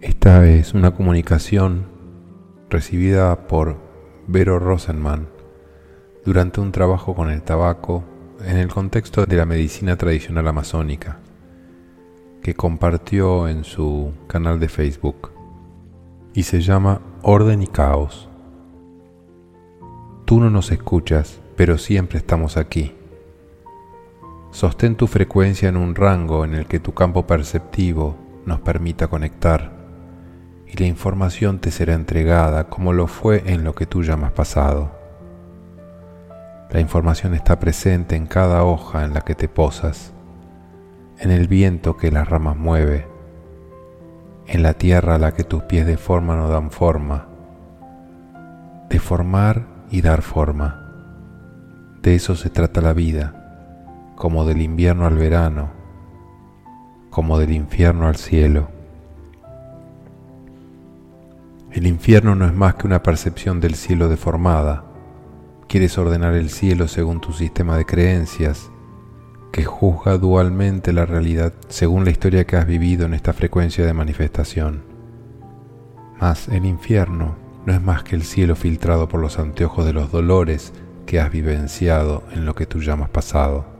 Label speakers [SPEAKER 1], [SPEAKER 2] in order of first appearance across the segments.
[SPEAKER 1] Esta es una comunicación recibida por Vero Rosenman durante un trabajo con el tabaco en el contexto de la medicina tradicional amazónica que compartió en su canal de Facebook y se llama Orden y Caos. Tú no nos escuchas, pero siempre estamos aquí. Sostén tu frecuencia en un rango en el que tu campo perceptivo nos permita conectar y la información te será entregada como lo fue en lo que tú llamas pasado. La información está presente en cada hoja en la que te posas, en el viento que las ramas mueve, en la tierra a la que tus pies deforman o dan forma. Deformar y dar forma. De eso se trata la vida, como del invierno al verano, como del infierno al cielo. El infierno no es más que una percepción del cielo deformada. Quieres ordenar el cielo según tu sistema de creencias, que juzga dualmente la realidad según la historia que has vivido en esta frecuencia de manifestación. Mas el infierno no es más que el cielo filtrado por los anteojos de los dolores que has vivenciado en lo que tú llamas pasado.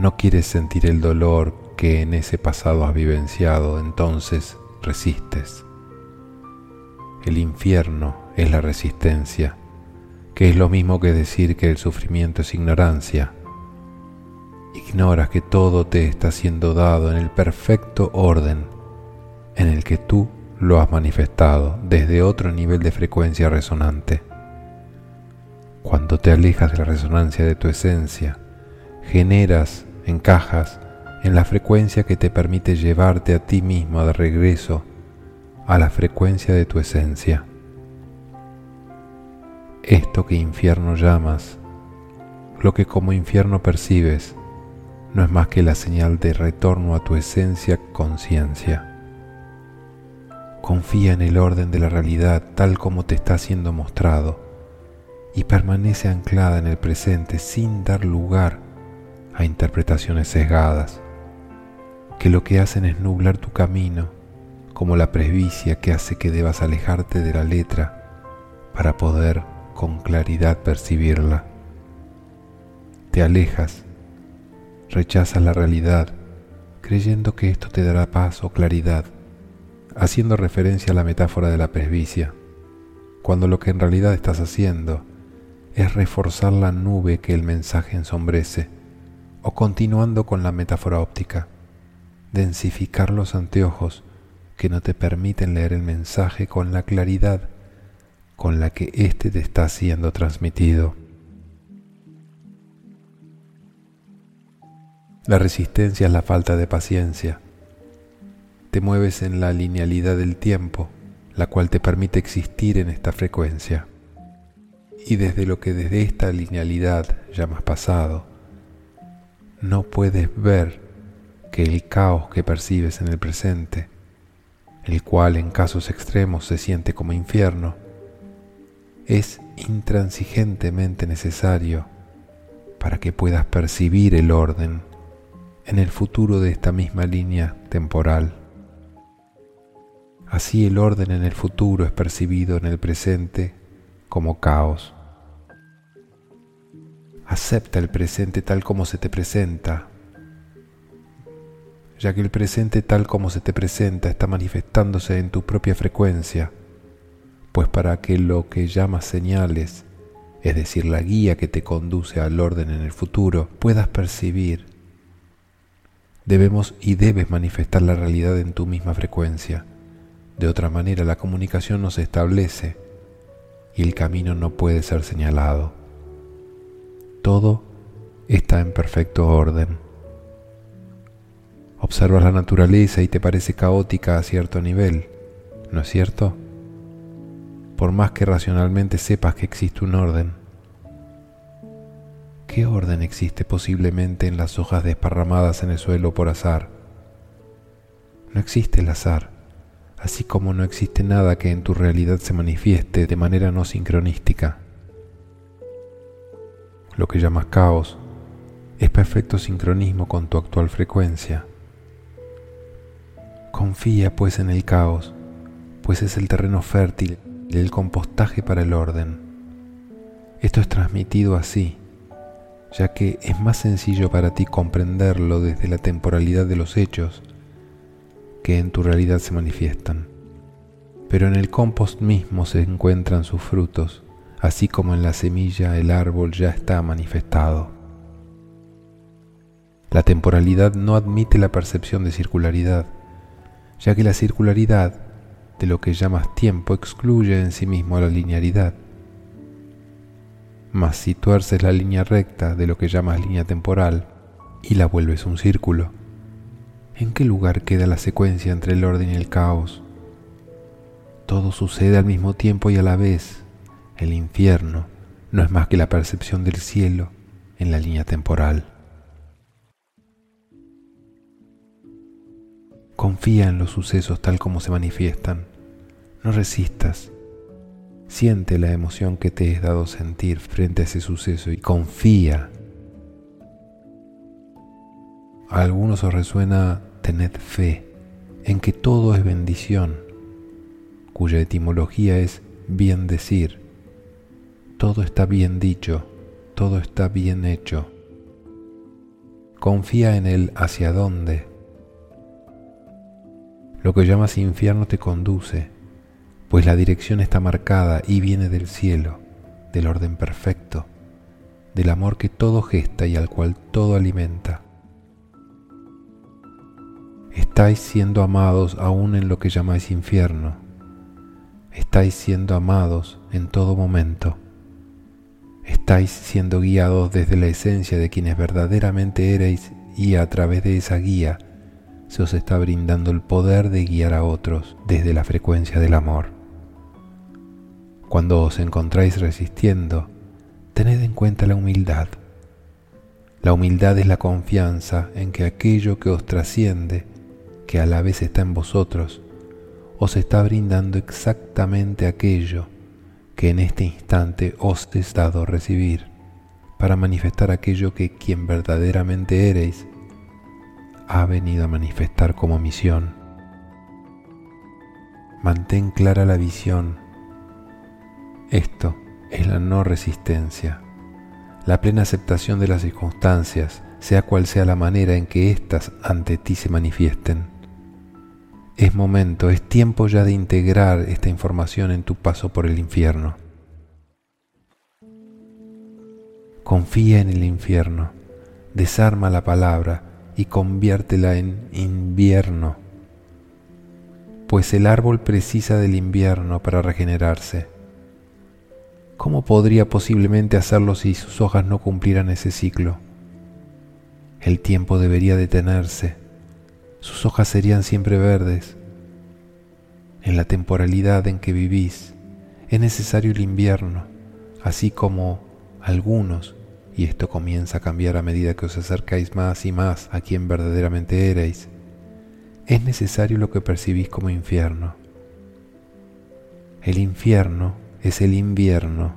[SPEAKER 1] No quieres sentir el dolor que en ese pasado has vivenciado, entonces resistes. El infierno es la resistencia, que es lo mismo que decir que el sufrimiento es ignorancia. Ignoras que todo te está siendo dado en el perfecto orden en el que tú lo has manifestado desde otro nivel de frecuencia resonante. Cuando te alejas de la resonancia de tu esencia, generas, encajas en la frecuencia que te permite llevarte a ti mismo de regreso a la frecuencia de tu esencia. Esto que infierno llamas, lo que como infierno percibes, no es más que la señal de retorno a tu esencia conciencia. Confía en el orden de la realidad tal como te está siendo mostrado y permanece anclada en el presente sin dar lugar a interpretaciones sesgadas, que lo que hacen es nublar tu camino como la presbicia que hace que debas alejarte de la letra para poder con claridad percibirla. Te alejas, rechazas la realidad, creyendo que esto te dará paz o claridad, haciendo referencia a la metáfora de la presbicia, cuando lo que en realidad estás haciendo es reforzar la nube que el mensaje ensombrece, o continuando con la metáfora óptica, densificar los anteojos que no te permiten leer el mensaje con la claridad con la que éste te está siendo transmitido. La resistencia es la falta de paciencia. Te mueves en la linealidad del tiempo, la cual te permite existir en esta frecuencia. Y desde lo que desde esta linealidad llamas pasado, no puedes ver que el caos que percibes en el presente el cual en casos extremos se siente como infierno, es intransigentemente necesario para que puedas percibir el orden en el futuro de esta misma línea temporal. Así el orden en el futuro es percibido en el presente como caos. Acepta el presente tal como se te presenta ya que el presente tal como se te presenta está manifestándose en tu propia frecuencia, pues para que lo que llamas señales, es decir, la guía que te conduce al orden en el futuro, puedas percibir, debemos y debes manifestar la realidad en tu misma frecuencia. De otra manera la comunicación no se establece y el camino no puede ser señalado. Todo está en perfecto orden. Observas la naturaleza y te parece caótica a cierto nivel, ¿no es cierto? Por más que racionalmente sepas que existe un orden. ¿Qué orden existe posiblemente en las hojas desparramadas en el suelo por azar? No existe el azar, así como no existe nada que en tu realidad se manifieste de manera no sincronística. Lo que llamas caos es perfecto sincronismo con tu actual frecuencia Confía pues en el caos, pues es el terreno fértil del compostaje para el orden. Esto es transmitido así, ya que es más sencillo para ti comprenderlo desde la temporalidad de los hechos que en tu realidad se manifiestan. Pero en el compost mismo se encuentran sus frutos, así como en la semilla el árbol ya está manifestado. La temporalidad no admite la percepción de circularidad, ya que la circularidad de lo que llamas tiempo excluye en sí mismo la linearidad. Mas si tuerces la línea recta de lo que llamas línea temporal y la vuelves un círculo, ¿en qué lugar queda la secuencia entre el orden y el caos? Todo sucede al mismo tiempo y a la vez. El infierno no es más que la percepción del cielo en la línea temporal. Confía en los sucesos tal como se manifiestan. No resistas. Siente la emoción que te es dado sentir frente a ese suceso y confía. A algunos os resuena tened fe en que todo es bendición, cuya etimología es bien decir. Todo está bien dicho, todo está bien hecho. Confía en el hacia dónde lo que llamas infierno te conduce, pues la dirección está marcada y viene del cielo, del orden perfecto, del amor que todo gesta y al cual todo alimenta. Estáis siendo amados aún en lo que llamáis infierno. Estáis siendo amados en todo momento. Estáis siendo guiados desde la esencia de quienes verdaderamente erais y a través de esa guía se os está brindando el poder de guiar a otros desde la frecuencia del amor. Cuando os encontráis resistiendo, tened en cuenta la humildad. La humildad es la confianza en que aquello que os trasciende, que a la vez está en vosotros, os está brindando exactamente aquello que en este instante os es dado recibir, para manifestar aquello que quien verdaderamente eres ha venido a manifestar como misión. Mantén clara la visión. Esto es la no resistencia, la plena aceptación de las circunstancias, sea cual sea la manera en que éstas ante ti se manifiesten. Es momento, es tiempo ya de integrar esta información en tu paso por el infierno. Confía en el infierno, desarma la palabra, y conviértela en invierno, pues el árbol precisa del invierno para regenerarse. ¿Cómo podría posiblemente hacerlo si sus hojas no cumplieran ese ciclo? El tiempo debería detenerse, sus hojas serían siempre verdes. En la temporalidad en que vivís es necesario el invierno, así como algunos y esto comienza a cambiar a medida que os acercáis más y más a quien verdaderamente erais, es necesario lo que percibís como infierno. El infierno es el invierno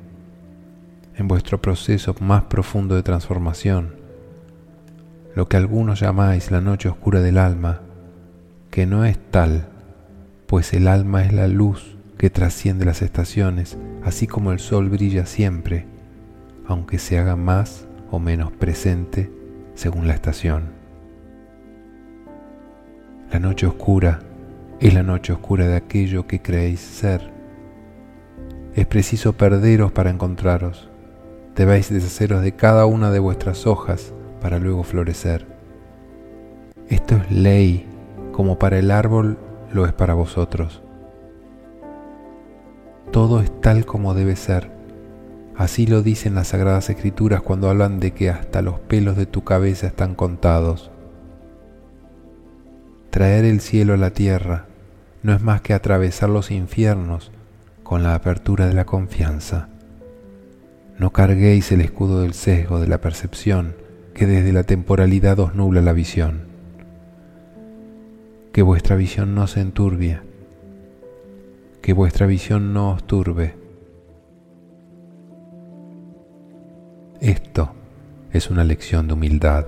[SPEAKER 1] en vuestro proceso más profundo de transformación, lo que algunos llamáis la noche oscura del alma, que no es tal, pues el alma es la luz que trasciende las estaciones, así como el sol brilla siempre aunque se haga más o menos presente según la estación. La noche oscura es la noche oscura de aquello que creéis ser. Es preciso perderos para encontraros. Debéis deshaceros de cada una de vuestras hojas para luego florecer. Esto es ley, como para el árbol lo es para vosotros. Todo es tal como debe ser Así lo dicen las Sagradas Escrituras cuando hablan de que hasta los pelos de tu cabeza están contados. Traer el cielo a la tierra no es más que atravesar los infiernos con la apertura de la confianza. No carguéis el escudo del sesgo de la percepción que desde la temporalidad os nubla la visión. Que vuestra visión no se enturbie, que vuestra visión no os turbe Esto es una lección de humildad.